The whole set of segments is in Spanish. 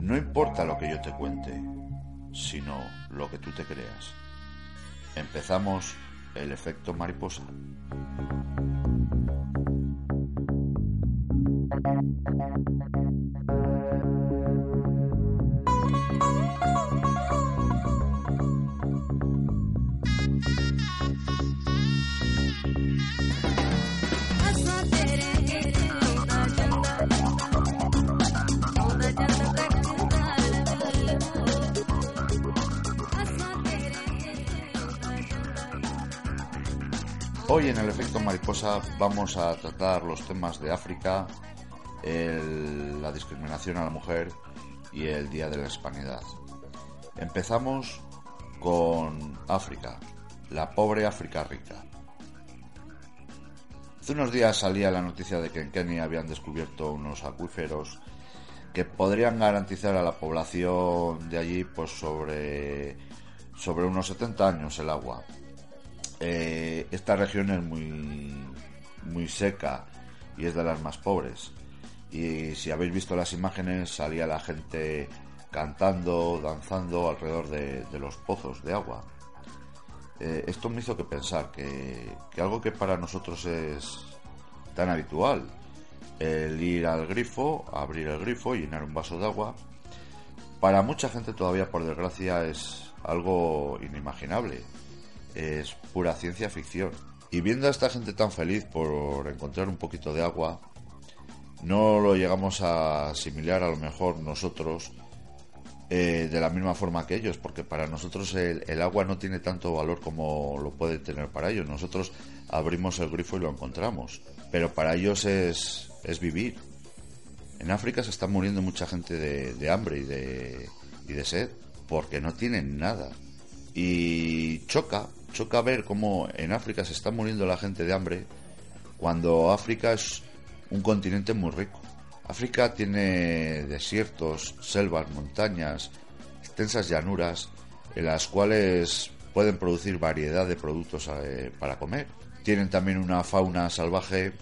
No importa lo que yo te cuente, sino lo que tú te creas. Empezamos el efecto mariposa. Hoy en el efecto mariposa vamos a tratar los temas de África, la discriminación a la mujer y el Día de la Hispanidad. Empezamos con África, la pobre África rica. Hace unos días salía la noticia de que en Kenia habían descubierto unos acuíferos que podrían garantizar a la población de allí pues sobre, sobre unos 70 años el agua. Eh, esta región es muy, muy seca y es de las más pobres. Y si habéis visto las imágenes, salía la gente cantando, danzando alrededor de, los pozos de agua. Eh, esto me hizo que pensar que, que, algo que para nosotros es tan habitual, el ir al grifo, abrir el grifo y llenar un vaso de agua, para mucha gente todavía por desgracia es algo inimaginable es pura ciencia ficción. Y viendo a esta gente tan feliz por encontrar un poquito de agua, no lo llegamos a asimilar a lo mejor nosotros eh, de la misma forma que ellos, porque para nosotros el, agua no tiene tanto valor como lo puede tener para ellos. Nosotros abrimos el grifo y lo encontramos, pero para ellos es, es vivir. En África se está muriendo mucha gente de, de hambre y de, y de sed, porque no tienen nada. Y choca choca ver cómo en África se está muriendo la gente de hambre cuando África es un continente muy rico. África tiene desiertos, selvas, montañas, extensas llanuras en las cuales pueden producir variedad de productos eh, para comer. Tienen también una fauna salvaje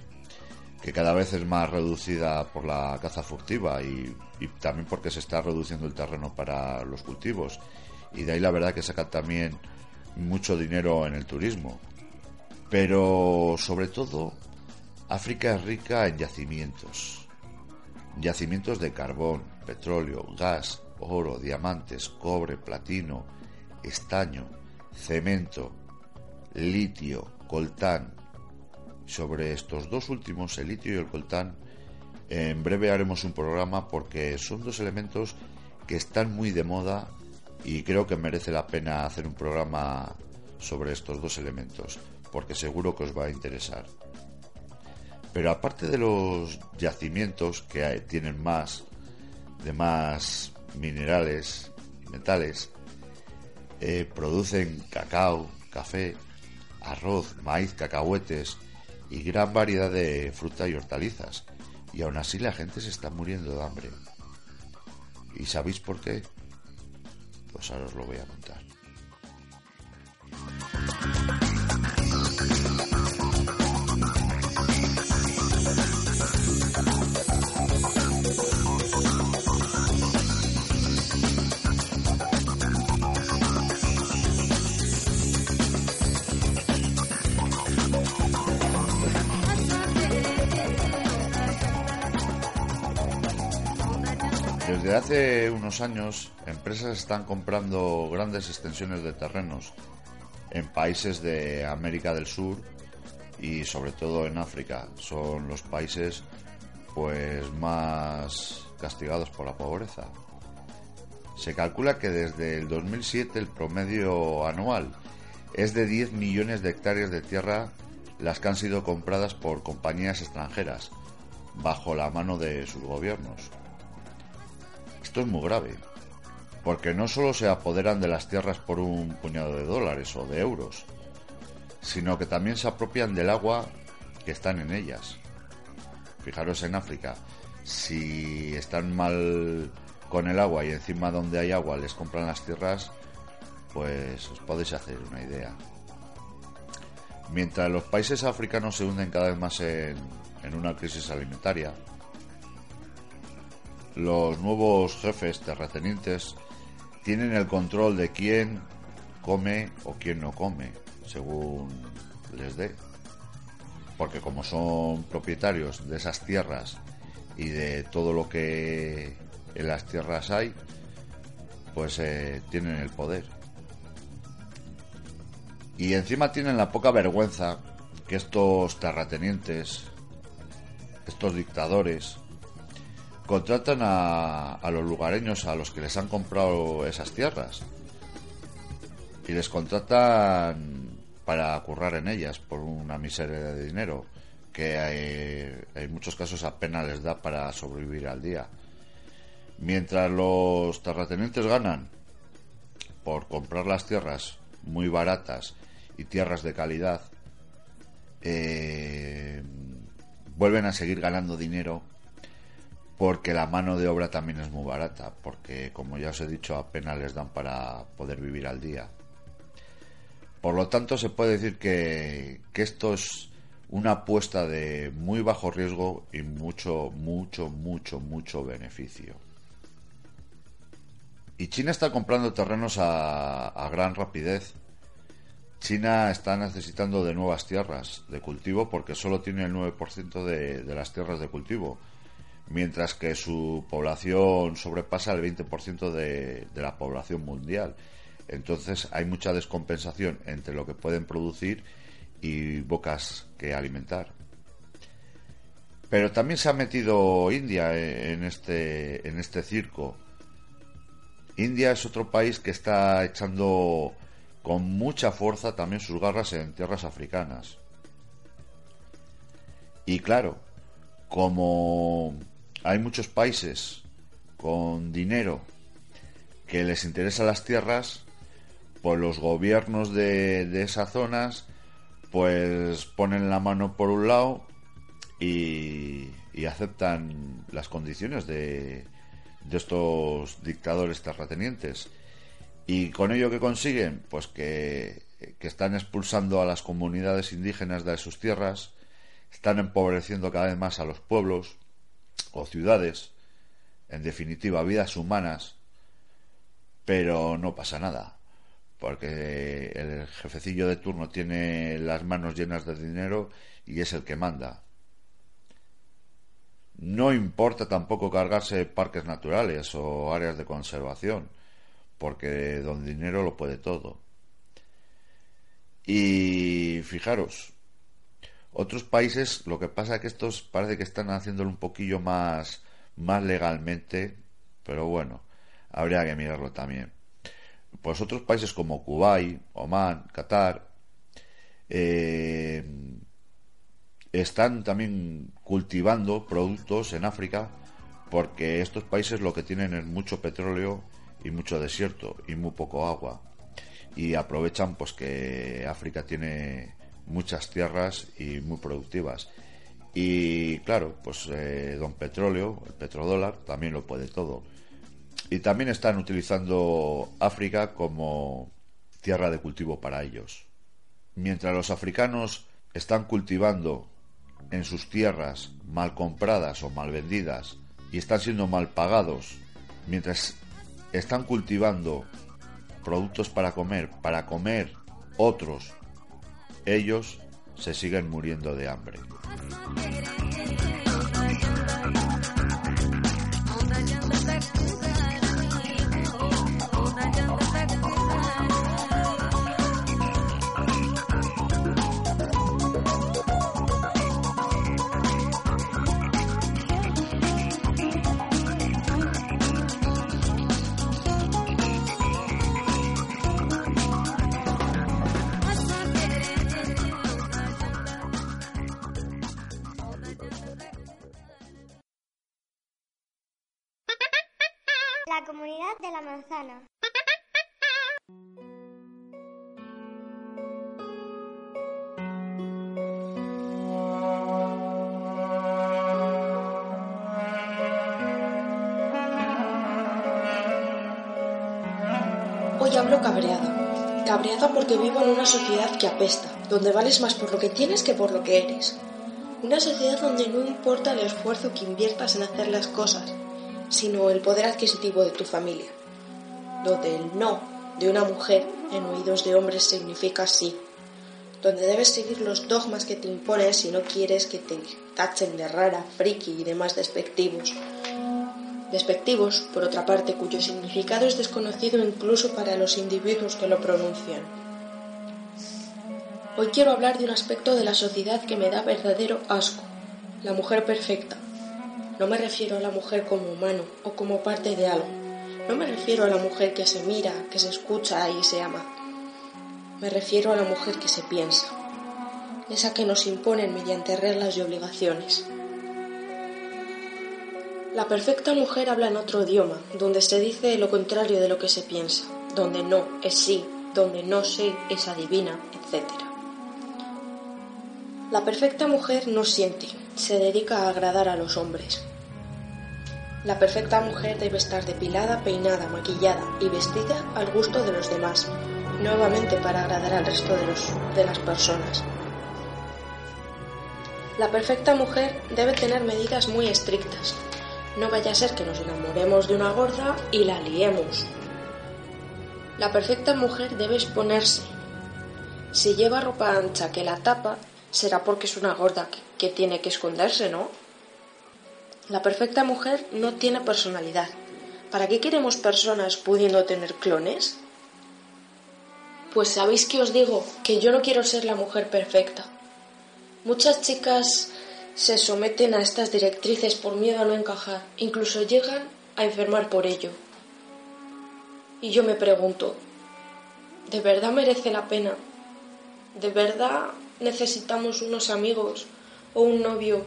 que cada vez es más reducida por la caza furtiva y, y, también porque se está reduciendo el terreno para los cultivos. Y de ahí la verdad que sacan también mucho dinero en el turismo. Pero sobre todo, África es rica en yacimientos. Yacimientos de carbón, petróleo, gas, oro, diamantes, cobre, platino, estaño, cemento, litio, coltán. Sobre estos dos últimos, el litio y el coltán, en breve haremos un programa porque son dos elementos que están muy de moda y creo que merece la pena hacer un programa sobre estos dos elementos, porque seguro que os va a interesar. Pero aparte de los yacimientos que tienen más, de más minerales, metales, eh, producen cacao, café, arroz, maíz, cacahuetes y gran variedad de fruta y hortalizas. Y aún así la gente se está muriendo de hambre. ¿Y sabéis por qué? Pues ahora os lo voy a contar. Desde hace unos años, empresas están comprando grandes extensiones de terrenos en países de América del Sur y sobre todo en África. Son los países pues más castigados por la pobreza. Se calcula que desde el 2007 el promedio anual es de 10 millones de hectáreas de tierra las que han sido compradas por compañías extranjeras bajo la mano de sus gobiernos. Esto es muy grave, porque no solo se apoderan de las tierras por un puñado de dólares o de euros, sino que también se apropian del agua que están en ellas. Fijaros en África, si están mal con el agua y encima donde hay agua les compran las tierras, pues os podéis hacer una idea. Mientras los países africanos se hunden cada vez más en, en una crisis alimentaria, los nuevos jefes terratenientes tienen el control de quién come o quién no come, según les dé. Porque como son propietarios de esas tierras y de todo lo que en las tierras hay, pues eh, tienen el poder. Y encima tienen la poca vergüenza que estos terratenientes, estos dictadores, contratan a, los lugareños a los que les han comprado esas tierras. Y les contratan para currar en ellas por una miseria de dinero que hay, en muchos casos apenas les da para sobrevivir al día. Mientras los terratenientes ganan por comprar las tierras muy baratas y tierras de calidad, eh, vuelven a seguir ganando dinero porque la mano de obra también es muy barata, porque como ya os he dicho apenas les dan para poder vivir al día. Por lo tanto se puede decir que, que esto es una apuesta de muy bajo riesgo y mucho, mucho, mucho, mucho beneficio. Y China está comprando terrenos a, gran rapidez. China está necesitando de nuevas tierras de cultivo porque solo tiene el 9% de, de las tierras de cultivo, mientras que su población sobrepasa el 20% de, de la población mundial. Entonces hay mucha descompensación entre lo que pueden producir y bocas que alimentar. Pero también se ha metido India en este, en este circo. India es otro país que está echando con mucha fuerza también sus garras en tierras africanas. Y claro, como hay muchos países con dinero que les interesan las tierras, pues los gobiernos de, de esas zonas pues ponen la mano por un lado y, aceptan las condiciones de, de estos dictadores terratenientes. ¿Y con ello que consiguen? Pues que, que, están expulsando a las comunidades indígenas de sus tierras, están empobreciendo cada vez más a los pueblos o ciudades, en definitiva, vidas humanas, pero no pasa nada porque el jefecillo de turno tiene las manos llenas de dinero y es el que manda. No importa tampoco cargarse parques naturales o áreas de conservación, porque don dinero lo puede todo. Y fijaros, otros países lo que pasa es que estos parece que están haciéndolo un poquillo más, más legalmente, pero bueno, habría que mirarlo también. Pues otros países como Kuwait, Oman, Qatar, eh, están también cultivando productos en África porque estos países lo que tienen es mucho petróleo y mucho desierto y muy poco agua. Y aprovechan pues que África tiene muchas tierras y muy productivas y claro pues eh, don petróleo el petrodólar también lo puede todo y también están utilizando África como tierra de cultivo para ellos. Mientras los africanos están cultivando en sus tierras mal compradas o mal vendidas y están siendo mal pagados, mientras están cultivando productos para comer, para comer otros, ellos se siguen muriendo de hambre. Hoy hablo cabreada. Cabreada porque vivo en una sociedad que apesta, donde vales más por lo que tienes que por lo que eres. Una sociedad donde no importa el esfuerzo que inviertas en hacer las cosas, sino el poder adquisitivo de tu familia, donde el no de una mujer en oídos de hombres significa sí, donde debes seguir los dogmas que te impones si no quieres que te tachen de rara, friki y demás despectivos. Despectivos, por otra parte, cuyo significado es desconocido incluso para los individuos que lo pronuncian. Hoy quiero hablar de un aspecto de la sociedad que me da verdadero asco, la mujer perfecta. No me refiero a la mujer como humano o como parte de algo. No me refiero a la mujer que se mira, que se escucha y se ama. Me refiero a la mujer que se piensa, esa que nos imponen mediante reglas y obligaciones. La perfecta mujer habla en otro idioma, donde se dice lo contrario de lo que se piensa, donde no es sí, donde no sé es adivina, etc. La perfecta mujer no siente, se dedica a agradar a los hombres. La perfecta mujer debe estar depilada, peinada, maquillada y vestida al gusto de los demás, nuevamente para agradar al resto de, los, de las personas. La perfecta mujer debe tener medidas muy estrictas. No vaya a ser que nos enamoremos de una gorda y la liemos. La perfecta mujer debe exponerse. Si lleva ropa ancha que la tapa, será porque es una gorda que, que tiene que esconderse, ¿no? La perfecta mujer no tiene personalidad. ¿Para qué queremos personas pudiendo tener clones? Pues sabéis que os digo que yo no quiero ser la mujer perfecta. Muchas chicas se someten a estas directrices por miedo a no encajar, incluso llegan a enfermar por ello. Y yo me pregunto, ¿de verdad merece la pena? ¿De verdad necesitamos unos amigos o un novio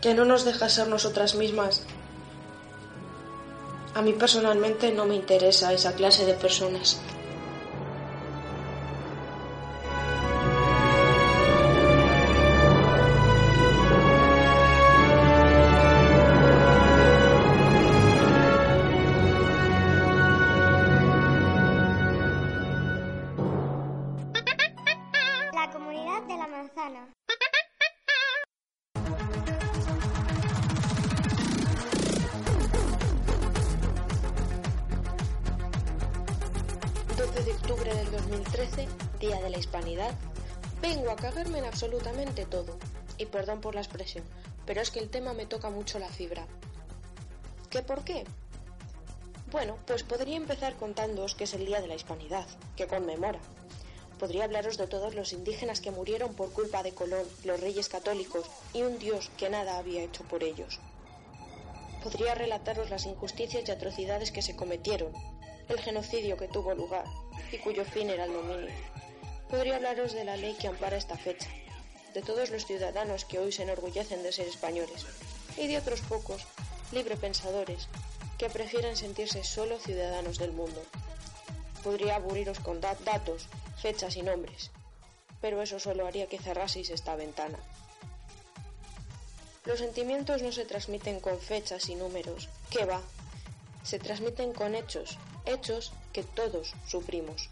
que no nos deja ser nosotras mismas? A mí personalmente no me interesa esa clase de personas. Por la expresión, pero es que el tema me toca mucho la fibra. ¿Qué por qué? Bueno, pues podría empezar contándoos que es el Día de la Hispanidad, que conmemora. Podría hablaros de todos los indígenas que murieron por culpa de Colón, los reyes católicos y un dios que nada había hecho por ellos. Podría relataros las injusticias y atrocidades que se cometieron, el genocidio que tuvo lugar y cuyo fin era el dominio. Podría hablaros de la ley que ampara esta fecha, de todos los ciudadanos que hoy se enorgullecen de ser españoles y de otros pocos librepensadores que prefieren sentirse solo ciudadanos del mundo. Podría aburriros con da datos, fechas y nombres, pero eso solo haría que cerraseis esta ventana. Los sentimientos no se transmiten con fechas y números, ¿qué va? Se transmiten con hechos, hechos que todos sufrimos.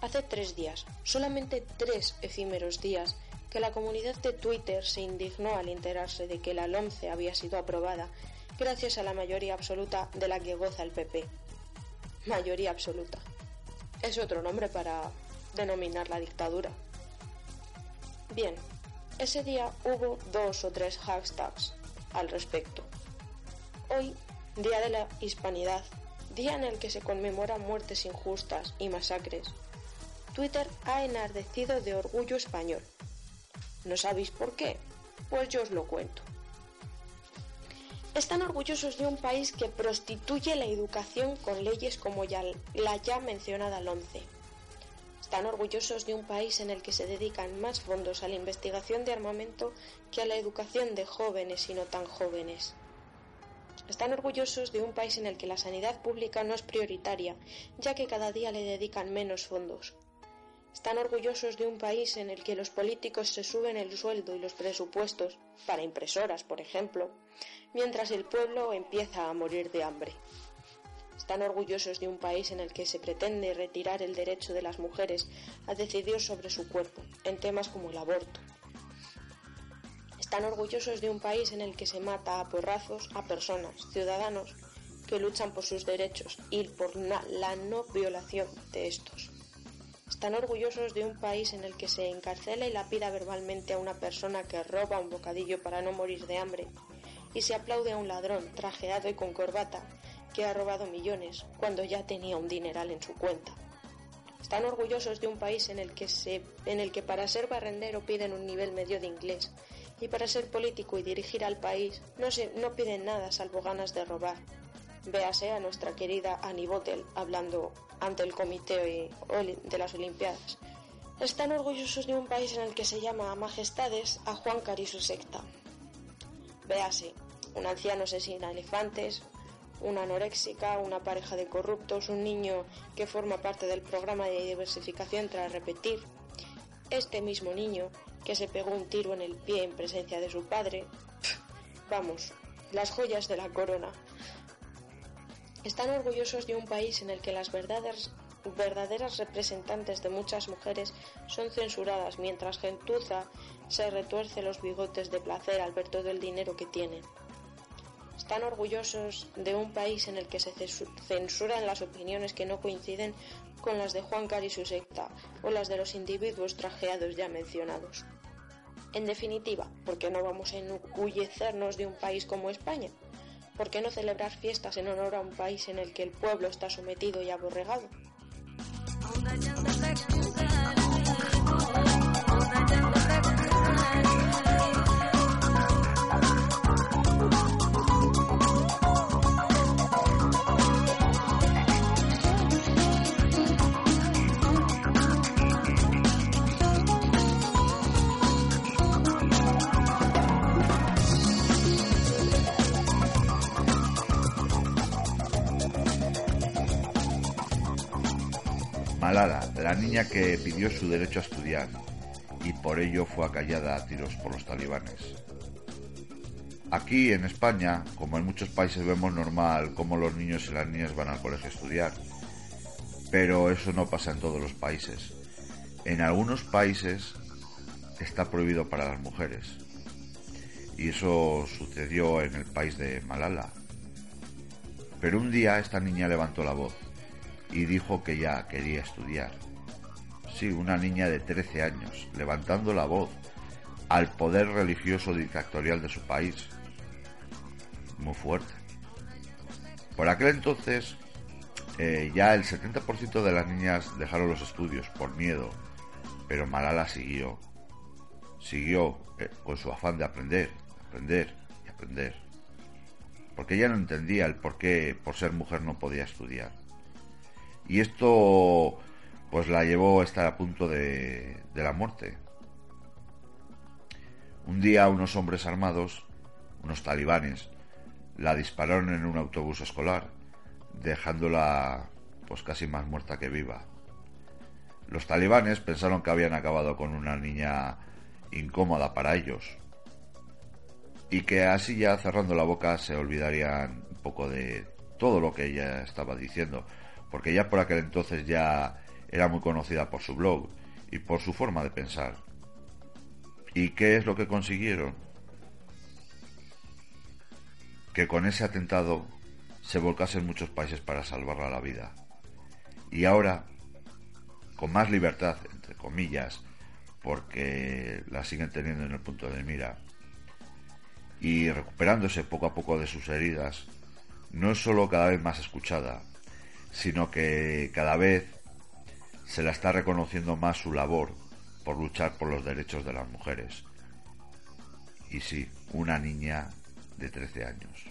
Hace tres días, solamente tres efímeros días, que la comunidad de Twitter se indignó al enterarse de que la LOMCE había sido aprobada gracias a la mayoría absoluta de la que goza el PP. Mayoría absoluta. Es otro nombre para denominar la dictadura. Bien, ese día hubo dos o tres hashtags al respecto. Hoy, Día de la Hispanidad, día en el que se conmemoran muertes injustas y masacres, Twitter ha enardecido de orgullo español. ¿No sabéis por qué? Pues yo os lo cuento. Están orgullosos de un país que prostituye la educación con leyes como la ya mencionada LOMCE. Están orgullosos de un país en el que se dedican más fondos a la investigación de armamento que a la educación de jóvenes y no tan jóvenes. Están orgullosos de un país en el que la sanidad pública no es prioritaria, ya que cada día le dedican menos fondos. Están orgullosos de un país en el que los políticos se suben el sueldo y los presupuestos, para impresoras, por ejemplo, mientras el pueblo empieza a morir de hambre. Están orgullosos de un país en el que se pretende retirar el derecho de las mujeres a decidir sobre su cuerpo, en temas como el aborto. Están orgullosos de un país en el que se mata a porrazos a personas, ciudadanos, que luchan por sus derechos y por la no violación de estos. Están orgullosos de un país en el que se encarcela y lapida verbalmente a una persona que roba un bocadillo para no morir de hambre y se aplaude a un ladrón trajeado y con corbata que ha robado millones cuando ya tenía un dineral en su cuenta. Están orgullosos de un país en el que, se, en el que para ser barrendero piden un nivel medio de inglés y para ser político y dirigir al país no, se, no piden nada salvo ganas de robar. Véase a nuestra querida Annie Bottle hablando ante el Comité de las Olimpiadas. Están orgullosos de un país en el que se llama a majestades a Juan Cari su secta. Véase, un anciano asesina elefantes, una anoréxica, una pareja de corruptos, un niño que forma parte del programa de diversificación tras repetir. Este mismo niño que se pegó un tiro en el pie en presencia de su padre. Vamos, las joyas de la corona. Están orgullosos de un país en el que las verdaderas, representantes de muchas mujeres son censuradas mientras gentuza se retuerce los bigotes de placer al ver todo el dinero que tienen. Están orgullosos de un país en el que se censuran las opiniones que no coinciden con las de Juan Car y su secta o las de los individuos trajeados ya mencionados. En definitiva, ¿por qué no vamos a enorgullecernos de un país como España? ¿Por qué no celebrar fiestas en honor a un país en el que el pueblo está sometido y aborregado? Que pidió su derecho a estudiar y por ello fue acallada a tiros por los talibanes. Aquí en España, como en muchos países vemos normal cómo los niños y las niñas van al colegio a estudiar, pero eso no pasa en todos los países. En algunos países está prohibido para las mujeres. Y eso sucedió en el país de Malala. Pero un día esta niña levantó la voz y dijo que ya quería estudiar. Sí, una niña de 13 años, levantando la voz al poder religioso dictatorial de su país. Muy fuerte. Por aquel entonces, eh, ya el 70% de las niñas dejaron los estudios por miedo, pero Malala siguió. Siguió eh, con su afán de aprender, aprender y aprender. Porque ella no entendía el por qué, por ser mujer, no podía estudiar. Y esto pues la llevó a estar a punto de, de la muerte. Un día unos hombres armados, unos talibanes, la dispararon en un autobús escolar, dejándola pues casi más muerta que viva. Los talibanes pensaron que habían acabado con una niña incómoda para ellos y que así ya cerrando la boca se olvidarían un poco de todo lo que ella estaba diciendo porque ya por aquel entonces ya era muy conocida por su blog y por su forma de pensar. ¿Y qué es lo que consiguieron? Que con ese atentado se volcase en muchos países para salvarla la vida. Y ahora, con más libertad, entre comillas, porque la siguen teniendo en el punto de mira, y recuperándose poco a poco de sus heridas, no es solo cada vez más escuchada, sino que cada vez se la está reconociendo más su labor por luchar por los derechos de las mujeres. Y sí, una niña de 13 años.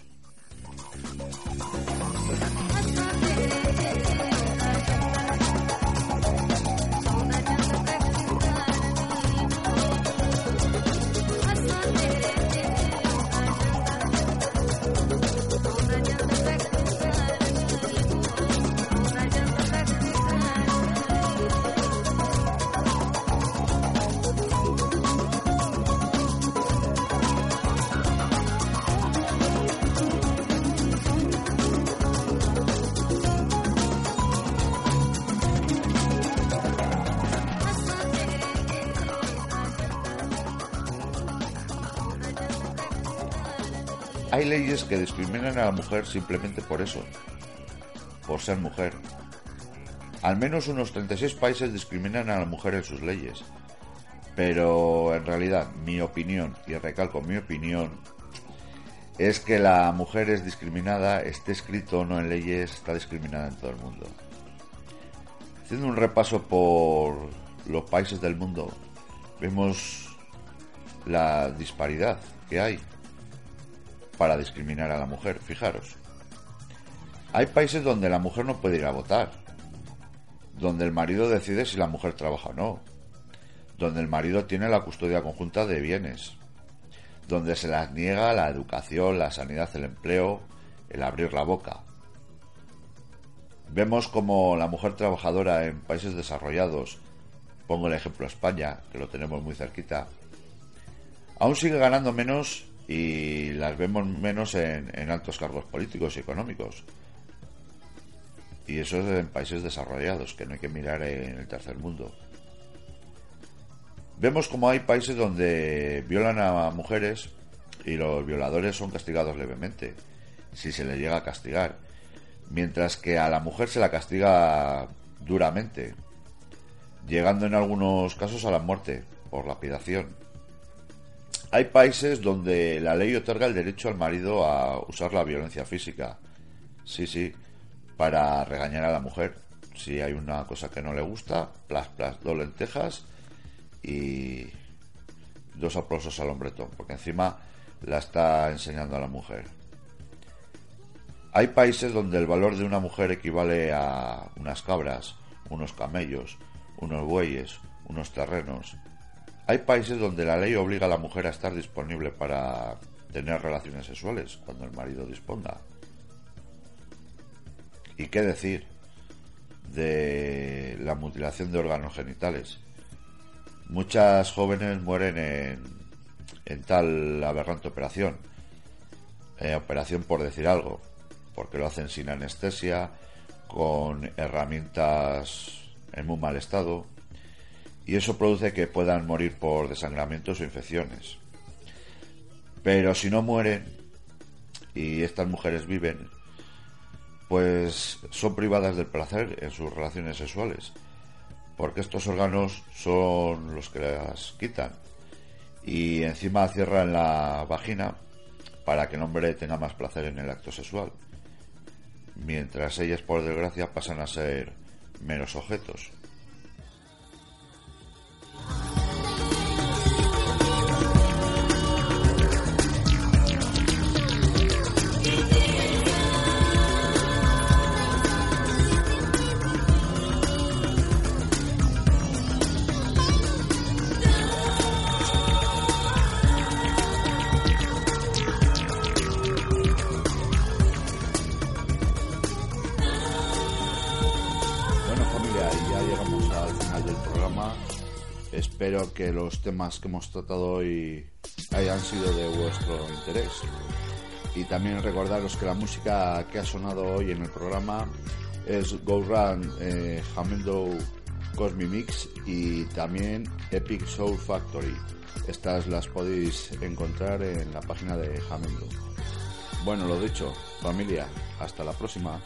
Hay leyes que discriminan a la mujer simplemente por eso, por ser mujer. Al menos unos 36 países discriminan a la mujer en sus leyes. Pero en realidad, mi opinión, y recalco mi opinión, es que la mujer es discriminada, esté escrito o no en leyes, está discriminada en todo el mundo. Haciendo un repaso por los países del mundo, vemos la disparidad que hay para discriminar a la mujer. Fijaros, hay países donde la mujer no puede ir a votar, donde el marido decide si la mujer trabaja o no, donde el marido tiene la custodia conjunta de bienes, donde se las niega la educación, la sanidad, el empleo, el abrir la boca. Vemos como la mujer trabajadora en países desarrollados, pongo el ejemplo España, que lo tenemos muy cerquita, aún sigue ganando menos y las vemos menos en, altos cargos políticos y económicos. Y eso es en países desarrollados, que no hay que mirar en el tercer mundo. Vemos como hay países donde violan a mujeres y los violadores son castigados levemente, si se les llega a castigar, mientras que a la mujer se la castiga duramente, llegando en algunos casos a la muerte por lapidación. Hay países donde la ley otorga el derecho al marido a usar la violencia física. Sí, sí, para regañar a la mujer. Si hay una cosa que no le gusta, plas, plas, dos lentejas y dos aplausos al hombretón, porque encima la está enseñando a la mujer. Hay países donde el valor de una mujer equivale a unas cabras, unos camellos, unos bueyes, unos terrenos. Hay países donde la ley obliga a la mujer a estar disponible para tener relaciones sexuales cuando el marido disponga. ¿Y qué decir de la mutilación de órganos genitales? Muchas jóvenes mueren en, tal aberrante operación. Eh, operación por decir algo, porque lo hacen sin anestesia, con herramientas en muy mal estado, y eso produce que puedan morir por desangramientos o infecciones. Pero si no mueren y estas mujeres viven, pues son privadas del placer en sus relaciones sexuales, porque estos órganos son los que las quitan y encima cierran la vagina para que el hombre tenga más placer en el acto sexual, mientras ellas por desgracia pasan a ser menos objetos. Temas que hemos tratado hoy hayan sido de vuestro interés. Y también recordaros que la música que ha sonado hoy en el programa es Go Run eh, Cosmic Mix y también Epic Soul Factory. Estas las podéis encontrar en la página de Hamendo. Bueno, lo dicho, familia, hasta la próxima.